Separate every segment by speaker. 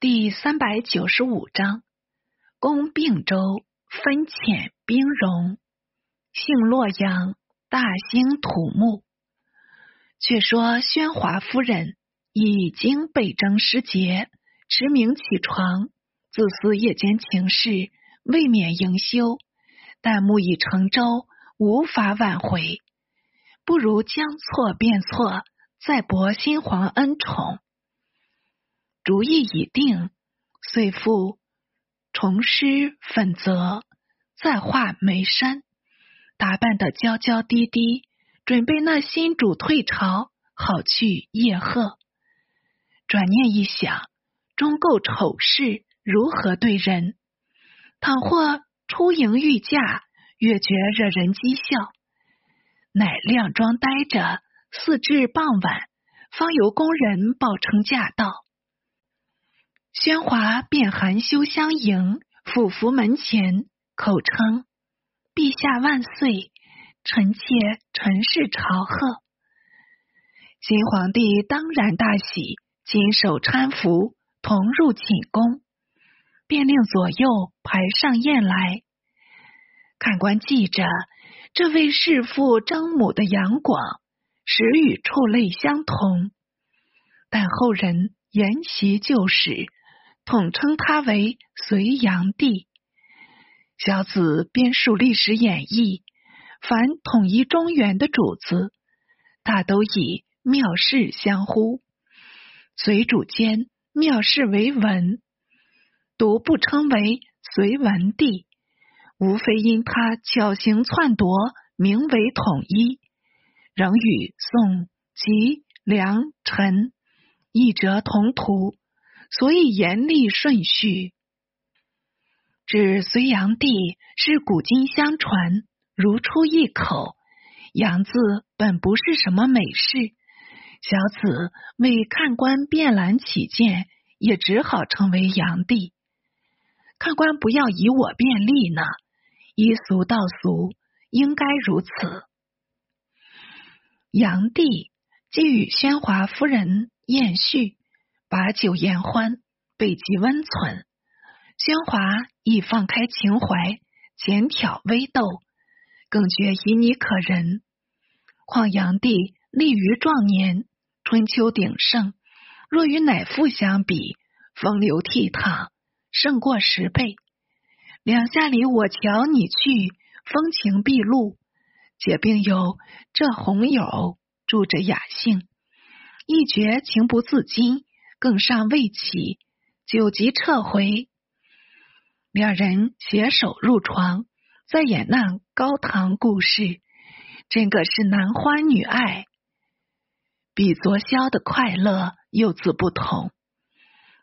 Speaker 1: 第三百九十五章，攻并州，分遣兵戎。姓洛阳，大兴土木。却说宣华夫人已经被征失节，驰名起床，自私夜间情事，未免营休。但木已成舟，无法挽回，不如将错变错，再博新皇恩宠。主意已定，遂复重施粉泽，再画眉山，打扮得娇娇滴滴，准备那新主退朝，好去叶贺。转念一想，终够丑事，如何对人？倘或出迎御驾，越觉惹人讥笑，乃靓妆待着，四至傍晚，方由宫人报称驾到。宣华便含羞相迎，俯伏门前，口称：“陛下万岁，臣妾陈氏朝贺。”新皇帝当然大喜，亲手搀扶，同入寝宫，便令左右排上宴来。看官记着，这位弑父争母的杨广，实与畜类相同，但后人沿袭旧史。统称他为隋炀帝。小子编述历史演义，凡统一中原的主子，大都以庙氏相呼。隋主间庙氏为文，独不称为隋文帝，无非因他巧行篡夺，名为统一，仍与宋、齐、梁、陈一折同途。所以严厉顺序，指隋炀帝是古今相传，如出一口。杨字本不是什么美事，小子为看官便览起见，也只好称为炀帝。看官不要以我便利呢，依俗道俗，应该如此。炀帝既与宣华夫人宴叙。把酒言欢，备极温存。喧哗亦放开情怀，浅挑微斗，更觉旖旎可人。况炀帝立于壮年，春秋鼎盛，若与乃父相比，风流倜傥，胜过十倍。两下里我瞧你去，风情毕露，且并有这红友助着雅兴，一觉情不自禁。更尚未起，酒即撤回。两人携手入床，在演那高堂故事，真个是男欢女爱，比昨宵的快乐又自不同。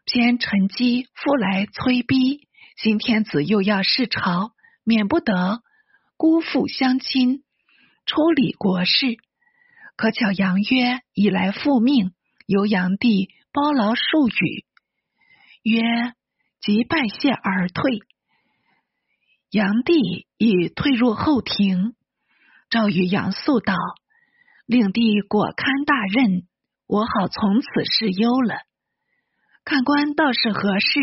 Speaker 1: 偏陈姬复来催逼，新天子又要试朝，免不得辜负乡亲，出理国事。可巧杨约已来复命，由炀帝。包劳数语，曰：“即拜谢而退。”炀帝已退入后庭，诏与杨素道：“令弟果堪大任，我好从此事忧了。”看官倒是何事？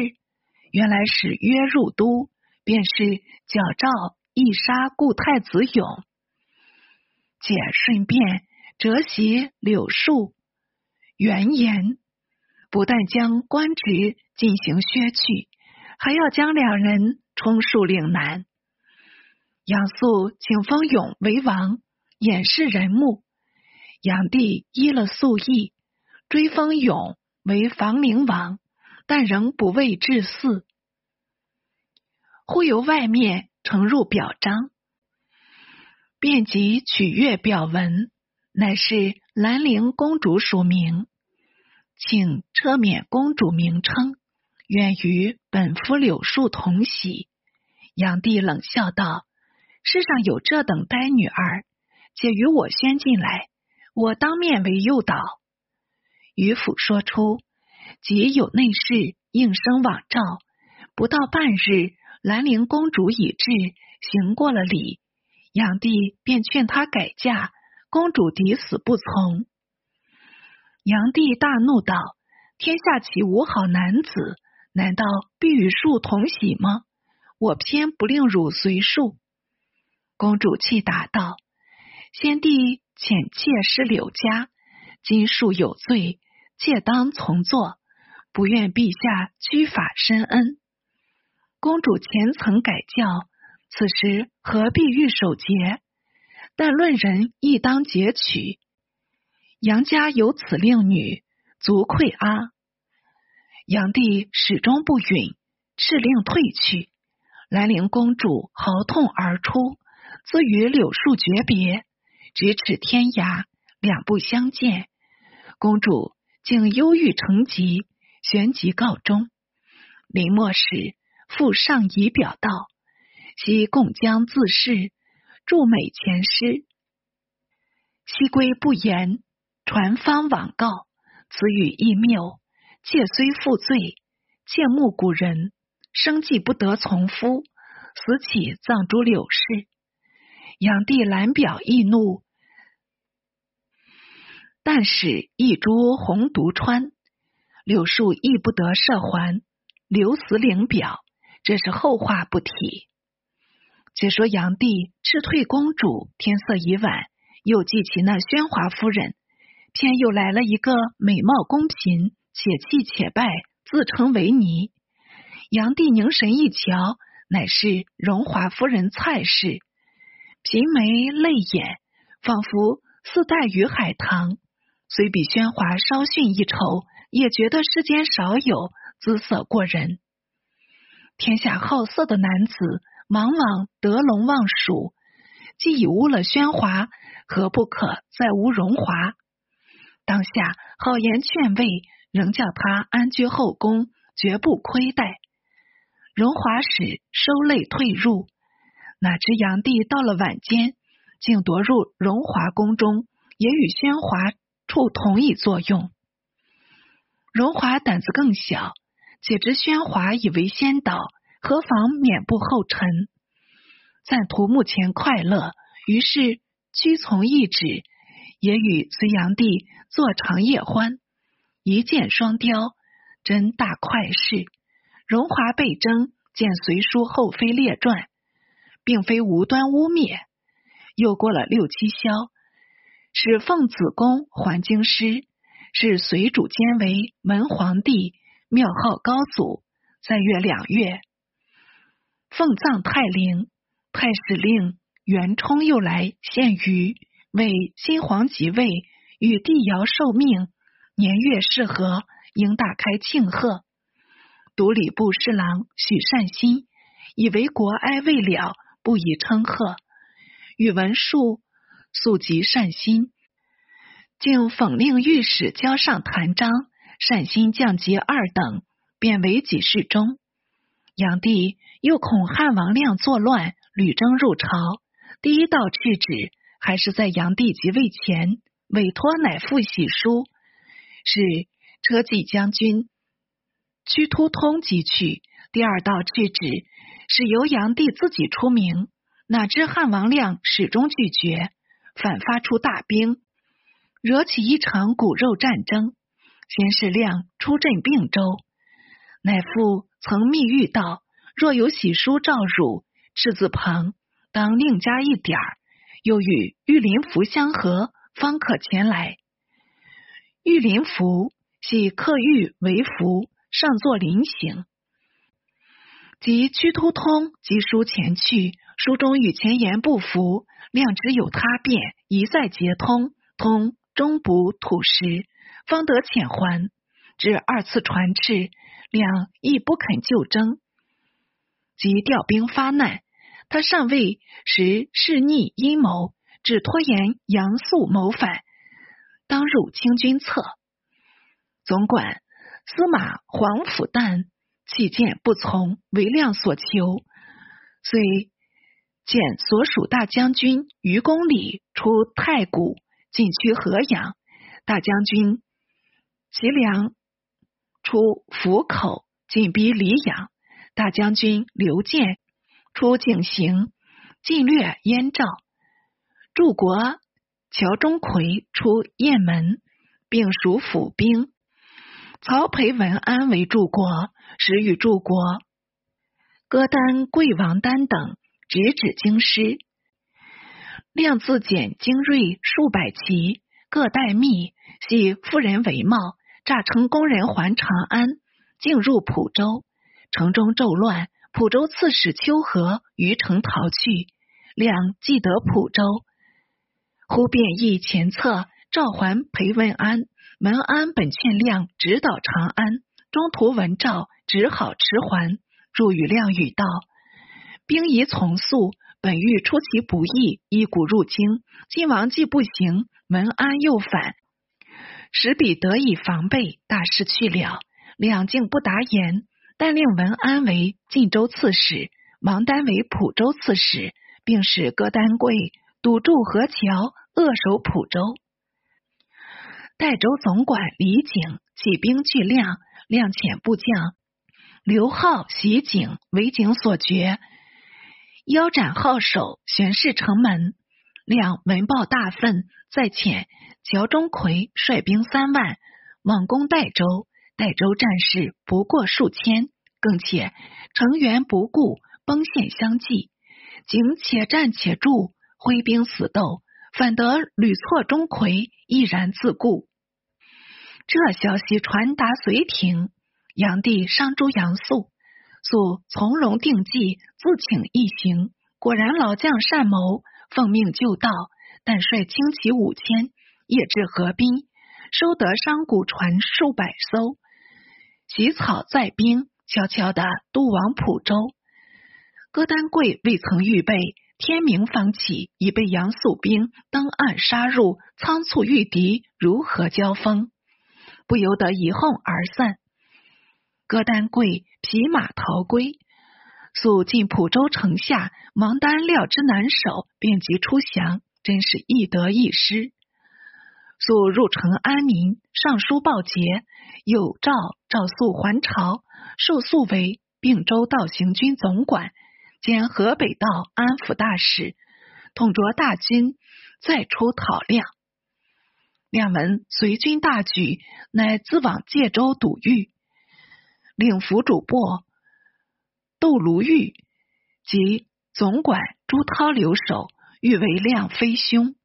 Speaker 1: 原来使约入都，便是矫诏一杀故太子勇，且顺便折袭柳树，原言。不但将官职进行削去，还要将两人充数岭南。杨素请封勇为王，掩饰人目。炀帝依了素意，追封勇为房陵王，但仍不为至嗣。忽由外面呈入表彰，便即取阅表文，乃是兰陵公主署名。请撤免公主名称，愿与本夫柳树同喜。炀帝冷笑道：“世上有这等呆女儿，且与我宣进来，我当面为诱导。”于府说出，即有内侍应声往诏。不到半日，兰陵公主已至，行过了礼，炀帝便劝她改嫁，公主抵死不从。炀帝大怒道：“天下岂无好男子？难道必与庶同喜吗？我偏不令汝随庶。公主气答道：“先帝遣妾失柳家，今庶有罪，妾当从坐，不愿陛下居法深恩。”公主前曾改教，此时何必欲守节？但论人亦当节取。杨家有此令女，足愧阿。杨帝始终不允，敕令退去。兰陵公主嚎痛而出，自与柳树诀别，咫尺天涯，两不相见。公主竟忧郁成疾，旋即告终。临末时，复上仪表道：昔共将自恃，著美前诗。西归不言，传方往告，此语亦谬。妾虽负罪，妾慕古人，生计不得从夫，死起葬诸柳氏。炀帝览表易怒，但使一株红独川，柳树亦不得赦还，留死领表。这是后话不提。且说炀帝斥退公主，天色已晚，又记起那宣华夫人，偏又来了一个美貌公嫔。且气且败，自称为尼。炀帝凝神一瞧，乃是荣华夫人蔡氏，颦眉泪眼，仿佛似黛于海棠。虽比喧华稍逊一筹，也觉得世间少有姿色过人。天下好色的男子，往往得陇望蜀。既已污了喧华，何不可再污荣华？当下好言劝慰。仍叫他安居后宫，绝不亏待。荣华使收泪退入，哪知炀帝到了晚间，竟夺入荣华宫中，也与宣华处同一作用。荣华胆子更小，且知宣华以为先导，何妨免步后尘？暂图目前快乐，于是屈从一旨，也与隋炀帝坐长夜欢。一箭双雕，真大快事。荣华被征，见隋书后妃列传，并非无端污蔑。又过了六七宵，使奉子宫还京师，是隋主兼为文皇帝，庙号高祖。再月两月，奉葬太陵，太史令袁冲又来献鱼，为新皇即位，与帝尧受命。年月适合，应大开庆贺。独礼部侍郎许善心以为国哀未了，不宜称贺。宇文述素及善心，竟讽令御史交上弹章，善心降级二等，贬为给事中。炀帝又恐汉王亮作乱，屡征入朝，第一道敕旨还是在炀帝即位前，委托乃父玺书。是车骑将军屈突通即去。第二道敕旨是由炀帝自己出名，哪知汉王亮始终拒绝，反发出大兵，惹起一场骨肉战争。先是亮出镇并州，乃父曾密谕道：若有喜书诏汝，赤字旁当另加一点儿，又与玉林符相合，方可前来。玉林符系刻玉为符，上作林形。即屈突通即书前去，书中与前言不符，量知有他变，一再结通，通终补土石，方得遣还。至二次传敕，亮亦不肯就征，即调兵发难。他尚未识是逆阴谋，只拖延杨素谋反。当入清君侧，总管司马黄甫旦弃剑不从，为亮所求，遂遣所属大将军于公里出太谷，进趋河阳。大将军齐良出府口，进逼黎阳。大将军刘建出境行，进略燕赵。柱国。乔钟馗出雁门，并属府兵。曹裴文安为柱国，时与柱国歌丹、贵王丹等直指京师。量自简精锐数百骑，各带密，系夫人为帽，诈称工人还长安，进入蒲州，城中骤乱。蒲州刺史丘和于城逃去，亮既得蒲州，忽便议前策，召还裴文安。文安本劝亮直捣长安，中途闻诏，只好迟还。入与亮语道：“兵宜从速。”本欲出其不意，一鼓入京。晋王既不行，文安又反，使彼得以防备，大事去了。两竟不答言，但令文安为晋州刺史，王丹为蒲州刺史，并使戈丹贵堵住河桥，扼守蒲州。代州总管李景起兵拒亮，亮遣部将刘浩袭景，为景所绝。腰斩号首，悬饰城门。亮闻报大愤，再遣乔钟馗率兵三万猛攻代州。代州战士不过数千，更且成员不顾，崩陷相继。景且战且住，挥兵死斗，反得屡挫钟馗，毅然自固。这消息传达隋廷，炀帝上诛杨素。素从容定计，自请一行。果然老将善谋，奉命就道，但率轻骑五千，夜至河滨，收得商贾船数百艘，起草载兵，悄悄的渡往蒲州。戈丹贵未曾预备，天明方起，已被杨素兵登岸杀入，仓促御敌，如何交锋？不由得一哄而散。戈丹贵匹马逃归，速进蒲州城下，王丹料之难守，便即出降，真是易得一失。素入城安民，上书报捷，有诏诏素还朝，授素为并州道行军总管兼河北道安抚大使，统着大军，再出讨亮。亮闻随军大举，乃自往界州堵御。领府主簿窦卢玉及总管朱涛留守，欲为亮飞兄。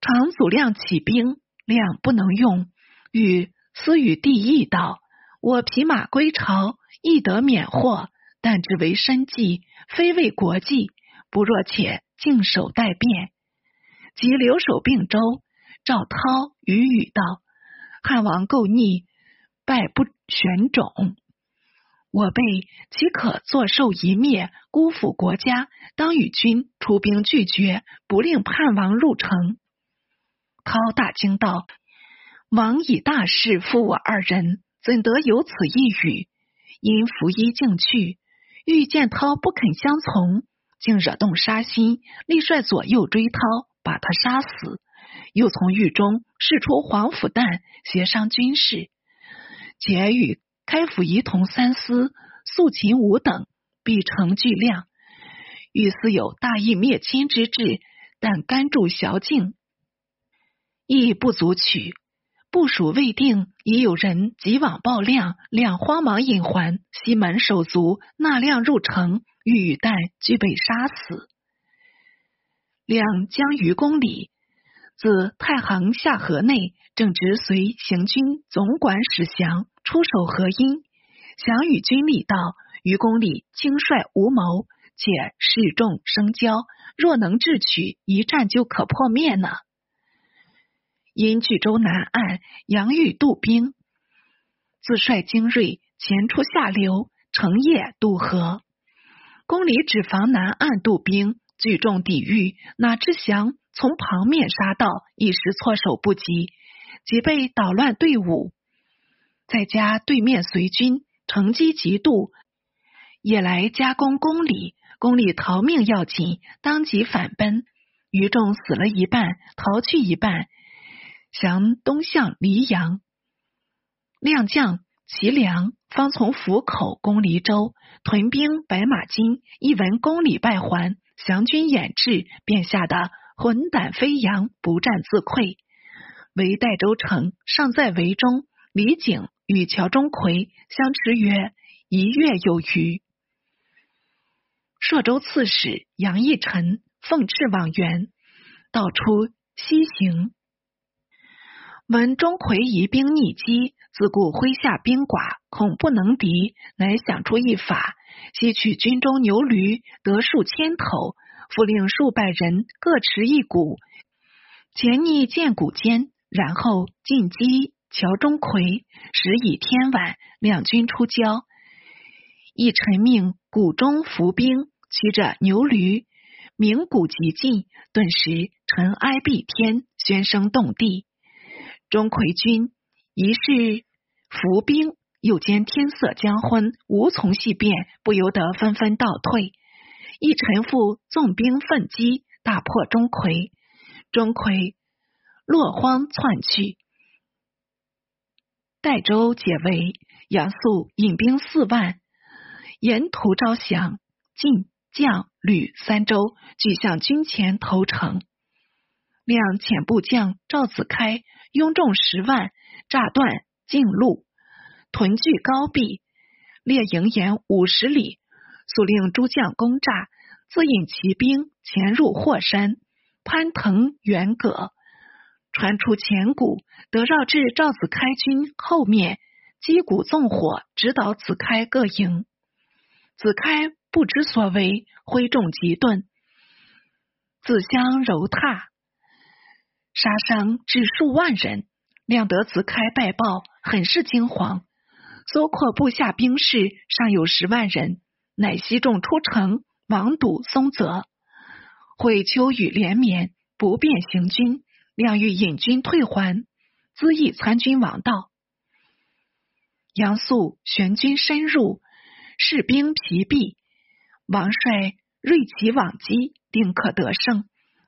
Speaker 1: 常祖亮起兵，亮不能用，与私与帝义道：“我匹马归朝，亦得免祸，但只为身计，非为国计。不若且静守待变。”即留守并州。赵涛与语道：“汉王构逆。”败不选种，我辈岂可坐受一灭，辜负国家？当与君出兵拒绝，不令叛王入城。涛大惊道：“王以大事负我二人，怎得有此一语？”因拂衣径去，遇见涛不肯相从，竟惹动杀心，立率左右追涛，把他杀死。又从狱中释出黄甫旦，协商军事。结与开府仪同三司、肃秦武等，必成巨量。欲思有大义灭亲之志，但甘助小境，亦不足取。部署未定，已有人急往报亮，亮慌忙引还。西门手足纳亮入城，欲与旦俱被杀死。亮将于公里，自太行下河内。正值随行军总管史祥出守河阴，祥与军力道：“于公里轻率无谋，且势众生骄，若能智取，一战就可破灭呢。”因巨州南岸杨玉渡兵，自率精锐前出下流，成夜渡河。公里只防南岸渡兵，聚众抵御，哪知祥从旁面杀到，一时措手不及。即被捣乱队伍，再加对面随军乘机急渡，也来加攻宫里。宫里逃命要紧，当即反奔，余众死了一半，逃去一半，降东向黎阳。亮将齐梁方从府口攻黎州，屯兵白马津，一闻宫里败还，降军掩至，便吓得魂胆飞扬，不战自溃。为代州城尚在围中，李景与乔钟馗相持约一月有余。朔州刺史杨义臣奉敕往援，道出西行。闻钟馗疑兵逆击，自顾麾下兵寡，恐不能敌，乃想出一法，吸取军中牛驴得数千头，复令数百人各持一鼓，潜匿剑骨间，然后进击乔钟馗。时已天晚，两军出交，一臣命谷中伏兵。骑着牛驴，鸣鼓急进，顿时尘埃蔽天，喧声动地。钟馗军疑是伏兵，又见天色将昏，无从细辨，不由得纷纷倒退。一臣父纵兵奋击，大破钟馗。钟馗落荒窜去。代州解围，杨素引兵四万，沿途招降，进。将吕三州俱向军前投诚，亮遣部将赵子开拥众十万，炸断径路，屯聚高壁，列营沿五十里。速令诸将攻诈，自引骑兵潜入霍山，攀藤远葛，传出前谷，得绕至赵子开军后面，击鼓纵火，直捣子开各营。子开。不知所为，挥众急遁，自相揉踏，杀伤至数万人。亮得子开败报，很是惊惶。搜括部下兵士尚有十万人，乃西众出城，王堵松泽。会秋雨连绵，不便行军。亮欲引军退还，资意参军王道。杨素玄军深入，士兵疲弊。王帅锐其往击，定可得胜。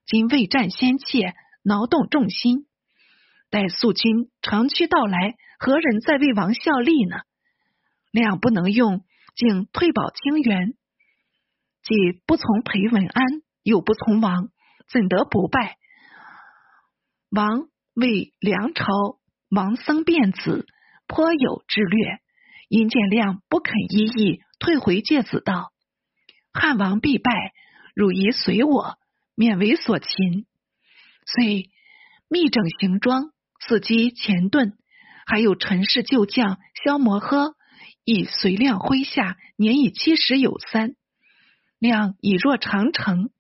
Speaker 1: 今未战先怯，挠动众心。待素军长驱到来，何人再为王效力呢？亮不能用，竟退保清源。既不从裴文安，又不从王，怎得不败？王为梁朝王僧辩子，颇有智略。因见亮不肯依议，退回介子道。汉王必败，汝宜随我，免为所擒。遂密整行装，伺机前遁。还有陈氏旧将萧摩诃，以随亮麾下，年已七十有三。亮已若长城，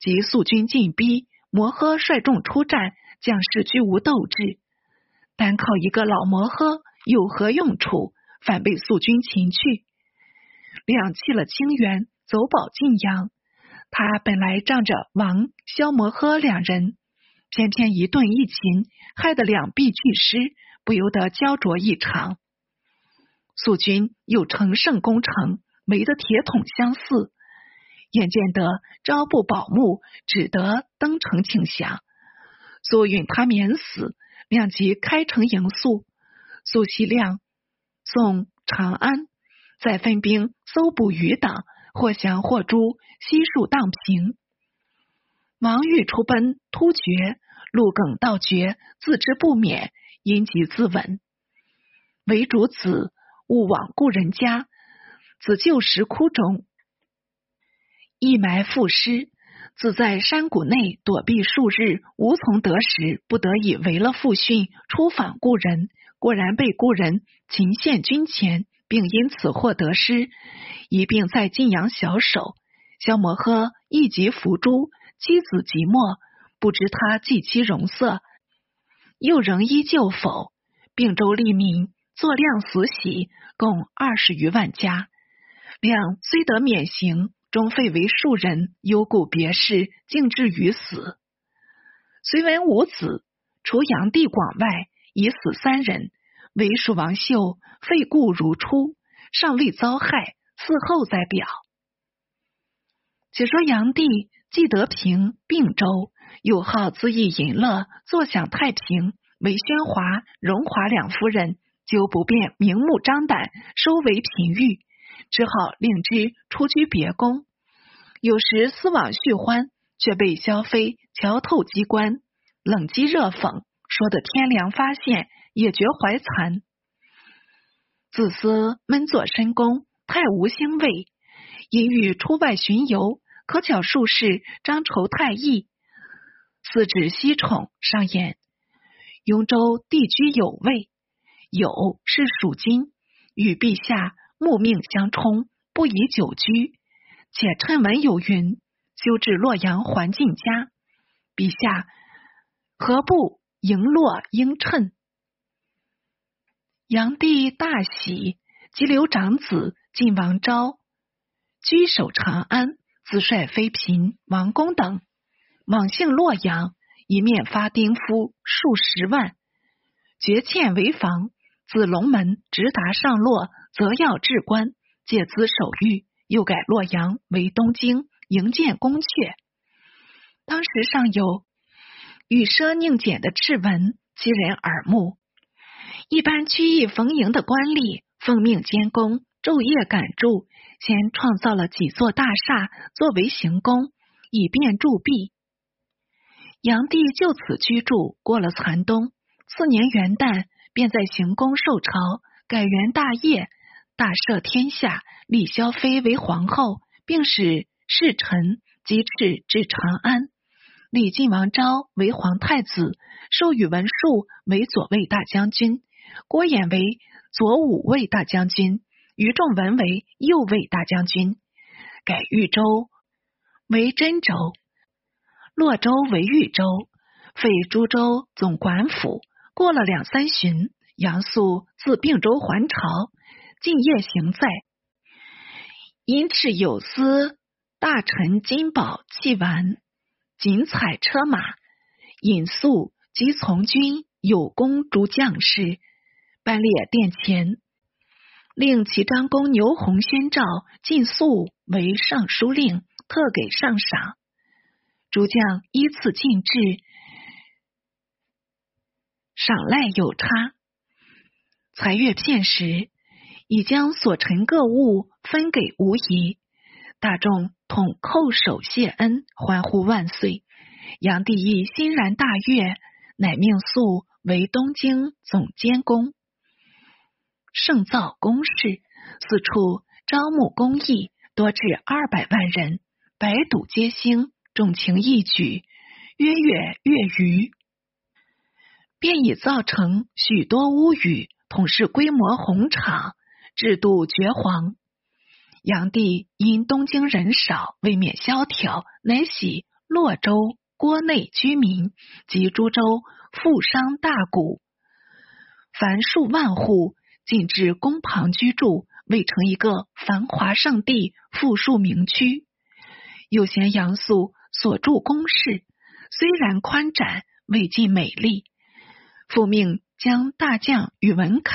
Speaker 1: 及素军进逼，摩诃率众出战，将士俱无斗志。单靠一个老摩诃有何用处？反被素军擒去。亮弃了清源。走保晋阳，他本来仗着王萧摩诃两人，偏偏一顿一擒，害得两臂俱失，不由得焦灼异常。素军又乘胜攻城，没得铁桶相似，眼见得朝不保暮，只得登城请降。素允他免死，亮即开城迎宿。素西亮送长安，再分兵搜捕余党。或降或诛，悉数荡平。王欲出奔，突厥陆耿道绝，自知不免，因疾自刎。为主子勿往故人家，子就石窟中，一埋父尸。自在山谷内躲避数日，无从得食，不得已违了父训，出访故人，果然被故人擒献军前。并因此获得师，一并在晋阳小守。萧摩诃一疾伏诛，妻子即没，不知他继妻容色，又仍依旧否？并州利民作量死喜，共二十余万家。亮虽得免刑，终废为庶人，忧故别事，竟至于死。隋文五子，除炀帝广外，已死三人。为蜀王秀废故如初，尚未遭害，嗣后再表。且说炀帝既得平并州，又好恣意淫乐，坐享太平，为宣华、荣华两夫人，就不便明目张胆收为嫔御，只好令之出居别宫。有时思往续欢，却被萧妃瞧透机关，冷讥热讽，说得天凉发现。也觉怀惭，自私闷坐深宫，太无兴味。因欲出外巡游，可巧术士张筹太易，四指西宠上演：雍州地居有位，有是属金，与陛下木命相冲，不宜久居。且趁闻有云，修至洛阳还晋家，陛下何不迎洛应趁？炀帝大喜，即留长子晋王昭居守长安，自率妃嫔、王公等往幸洛阳，一面发丁夫数十万，绝堑为防。自龙门直达上洛，则要至关，借资守御。又改洛阳为东京，营建宫阙。当时尚有羽奢宁俭的敕文，其人耳目。一般区役逢迎的官吏奉命监工，昼夜赶筑，先创造了几座大厦作为行宫，以便铸币。炀帝就此居住，过了残冬。次年元旦，便在行宫受朝，改元大业，大赦天下，立萧妃为皇后，并使侍臣及敕至长安，李晋王昭为皇太子，授宇文述为左卫大将军。郭衍为左武卫大将军，于仲文为右卫大将军，改豫州为真州，洛州为豫州，废诸州总管府。过了两三旬，杨素自并州还朝，敬业行在，因敕有司大臣金宝器完，锦彩车马，引素及从军有功诸将士。班列殿前，令齐章公牛弘宣诏进肃为尚书令，特给上赏。诸将依次进制，赏赖有差。财月片时，已将所陈各物分给无疑。大众统叩首谢恩，欢呼万岁。杨帝亦欣然大悦，乃命肃为东京总监公。盛造宫室，四处招募公役，多至二百万人，百赌皆兴，众情一举，约月月余，便已造成许多屋宇，统是规模宏场，制度绝黄。炀帝因东京人少，未免萧条，乃喜洛州郭内居民及诸州富商大贾，凡数万户。进至宫旁居住，未成一个繁华圣地、富庶名区。又嫌杨素所住宫室虽然宽展，未尽美丽，复命将大将宇文恺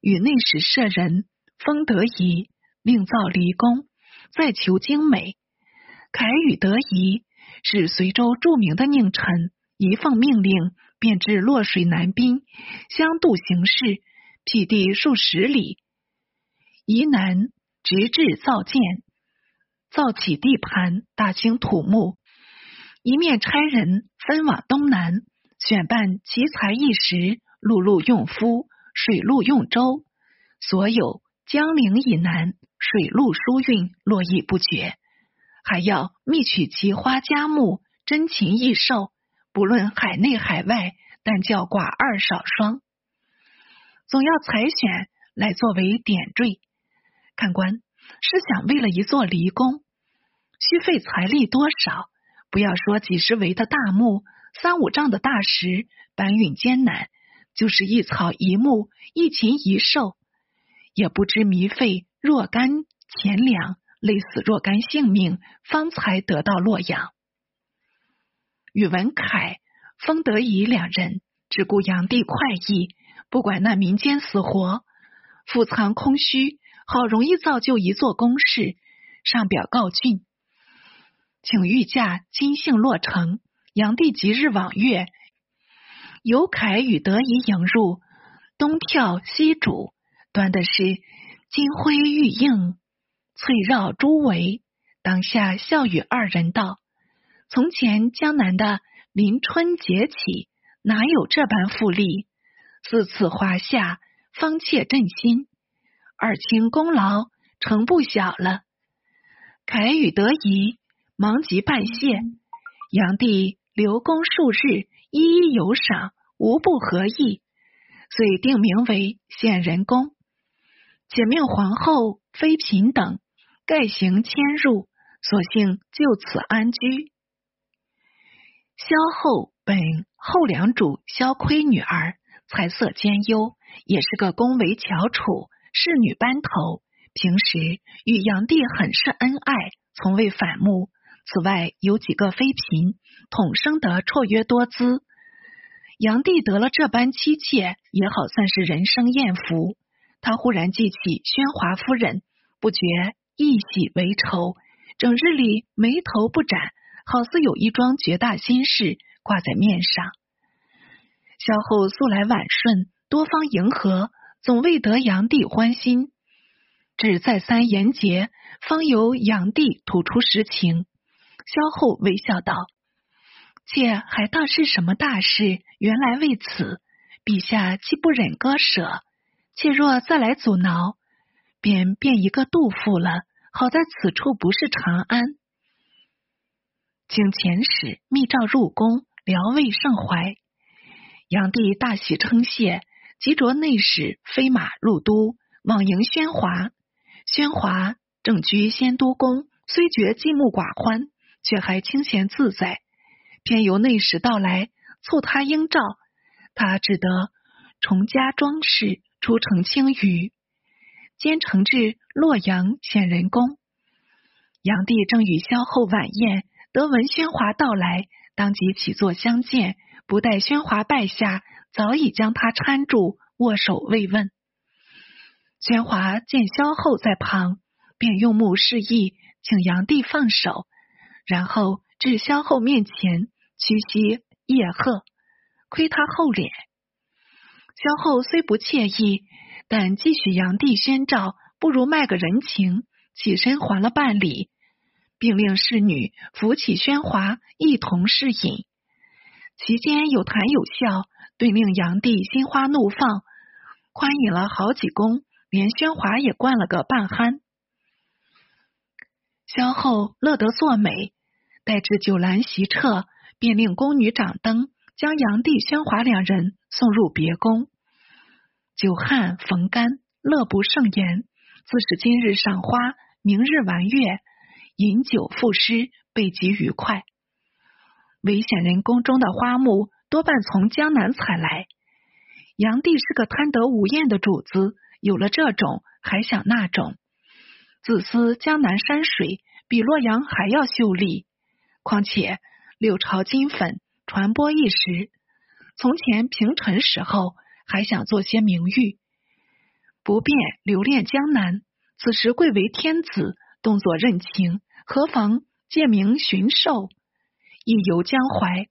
Speaker 1: 与内史舍人封德仪另造离宫，再求精美。凯与德仪是随州著名的佞臣，一奉命令，便至洛水南滨，相度行事。辟地数十里，宜南直至造建，造起地盘，大兴土木。一面差人分往东南，选办奇才异识，陆路用夫，水路用舟，所有江陵以南水陆输运络绎不绝。还要觅取奇花佳木，珍禽异兽，不论海内海外，但叫寡二少双。总要采选来作为点缀。看官是想为了一座离宫，需费财力多少？不要说几十围的大木，三五丈的大石，搬运艰难；就是一草一木，一禽一兽，也不知糜费若干钱粮，累死若干性命，方才得到洛阳。宇文恺、封德仪两人只顾炀帝快意。不管那民间死活，腹藏空虚，好容易造就一座宫室，上表告竣，请御驾金幸落成。炀帝即日往月，由凯与德仪迎入，东跳西主，端的是金辉玉映，翠绕珠围。当下笑语二人道：“从前江南的临春节起，哪有这般富丽？”自此华夏，方切振心。二卿功劳成不小了。凯宇得仪，忙即拜谢。炀帝留宫数日，一一有赏，无不合意，遂定名为显仁宫。且命皇后、妃嫔等盖行迁入，索性就此安居。萧后本后梁主萧岿女儿，才色兼优，也是个宫闱翘楚、侍女班头。平时与杨帝很是恩爱，从未反目。此外，有几个妃嫔，统生得绰约多姿。杨帝得了这般妻妾，也好算是人生艳福。他忽然记起宣华夫人，不觉一喜为愁，整日里眉头不展。好似有一桩绝大心事挂在面上。萧后素来婉顺，多方迎合，总未得炀帝欢心。只再三言结，方由炀帝吐出实情。萧后微笑道：“妾还当是什么大事，原来为此。陛下既不忍割舍，妾若再来阻挠，便变一个杜甫了。好在此处不是长安。”请遣使密诏入宫，聊慰盛怀。炀帝大喜称谢，即着内史飞马入都，往迎宣华。宣华正居仙都宫，虽觉寂寞寡欢，却还清闲自在。偏由内史到来，促他应召，他只得重加装饰，出城青羽，兼程至洛阳显仁宫。炀帝正与萧后晚宴。得闻宣华到来，当即起坐相见，不待宣华拜下，早已将他搀住，握手慰问。宣华见萧后在旁，便用目示意，请炀帝放手，然后至萧后面前屈膝谒贺，亏他厚脸。萧后虽不惬意，但继续炀帝宣诏，不如卖个人情，起身还了半礼。并令侍女扶起宣华，一同侍饮。其间有谈有笑，对令炀帝心花怒放，宽饮了好几宫，连宣华也灌了个半酣。萧后乐得作美，待至酒阑席撤，便令宫女掌灯，将炀帝、宣华两人送入别宫。久旱逢甘，乐不胜言。自是今日赏花，明日玩月。饮酒赋诗，备极愉快。韦显仁宫中的花木多半从江南采来。炀帝是个贪得无厌的主子，有了这种还想那种。自私江南山水比洛阳还要秀丽，况且六朝金粉传播一时。从前平陈时候还想做些名誉，不便留恋江南。此时贵为天子。动作认情，何妨借名寻寿，亦游江淮。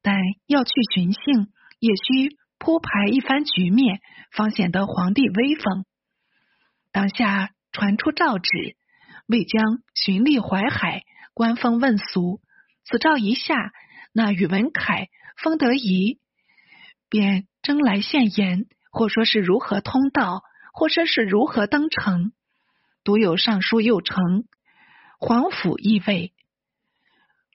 Speaker 1: 但要去寻幸，也需铺排一番局面，方显得皇帝威风。当下传出诏旨，未将巡历淮海，官封问俗。此诏一下，那宇文恺、封德仪便争来献言，或说是如何通道，或说是如何登城。独有尚书右丞皇甫意味，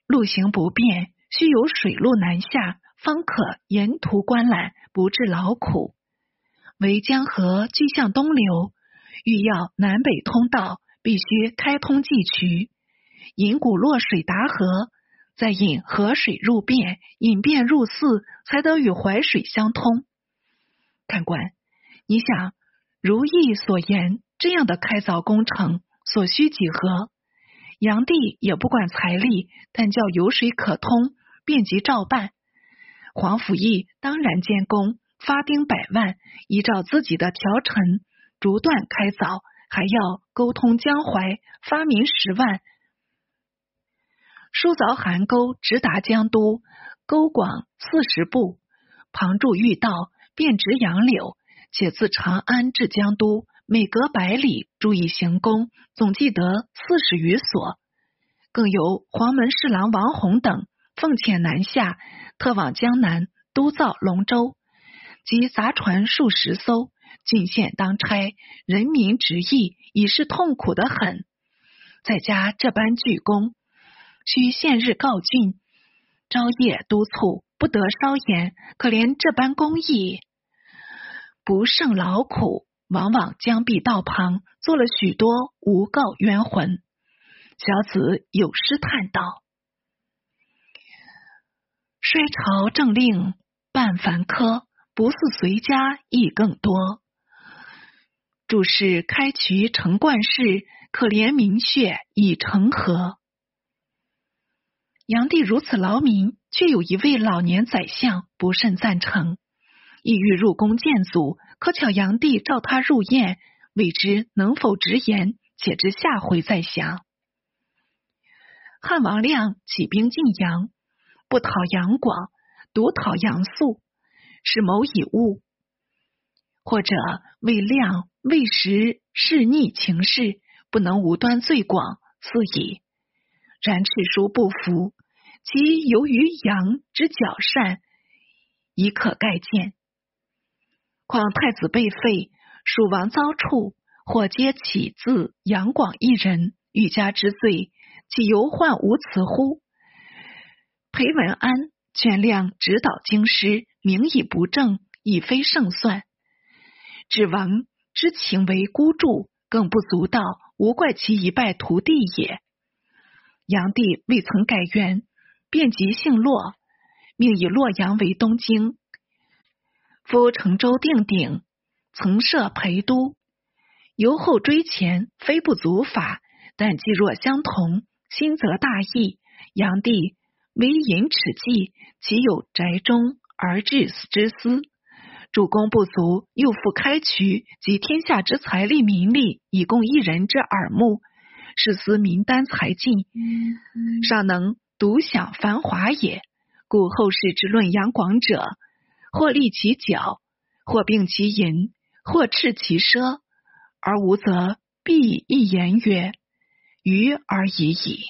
Speaker 1: 路行不便，须有水路南下，方可沿途观览，不致劳苦。为江河俱向东流，欲要南北通道，必须开通济渠，引古落水达河，再引河水入汴，引汴入泗，才得与淮水相通。看官，你想如意所言。这样的开凿工程所需几何？炀帝也不管财力，但叫有水可通，便即照办。皇甫义当然监工，发丁百万，依照自己的条陈逐段开凿，还要沟通江淮，发民十万，疏凿邗沟，直达江都，沟广四十步，旁筑御道，遍植杨柳，且自长安至江都。每隔百里注意行宫，总计得四十余所。更有黄门侍郎王弘等奉遣南下，特往江南督造龙舟，及杂船数十艘，进献当差，人民直役，已是痛苦的很。在家这般鞠躬，需现日告竣，朝夜督促，不得稍延。可怜这般工艺，不胜劳苦，往往将壁道旁，做了许多无告冤魂。小子有诗叹道：“衰朝政令半繁苛，不似随家亦更多。注释开渠成冠事，可怜民血已成河。”炀帝如此劳民，却有一位老年宰相不甚赞成，意欲入宫见祖。可巧炀帝召他入宴，未知能否直言，且知下回再详。汉王亮起兵进阳，不讨杨广，独讨杨素，是谋以误；或者为亮为时事逆情势，不能无端罪广，赐矣。然赤书不服，其由于杨之狡善，已可概见。况太子被废，蜀王遭处，或皆起自杨广一人，欲加之罪，岂犹患无辞乎？裴文安劝亮指导京师，名以不正，已非胜算。指王之情为孤注，更不足道，无怪其一败涂地也。炀帝未曾改元，便即姓洛，命以洛阳为东京。夫成州定鼎，曾设陪都，由后追前，非不足法，但既若相同，心则大异。炀帝为淫耻计，岂有宅中而治死之思？主公不足，又复开渠，集天下之财力民力，以供一人之耳目。是思民丹财尽，尚能独享繁华也。故后世之论杨广者，或立其角，或并其淫，或斥其奢，而无则必一言曰：愚而已矣。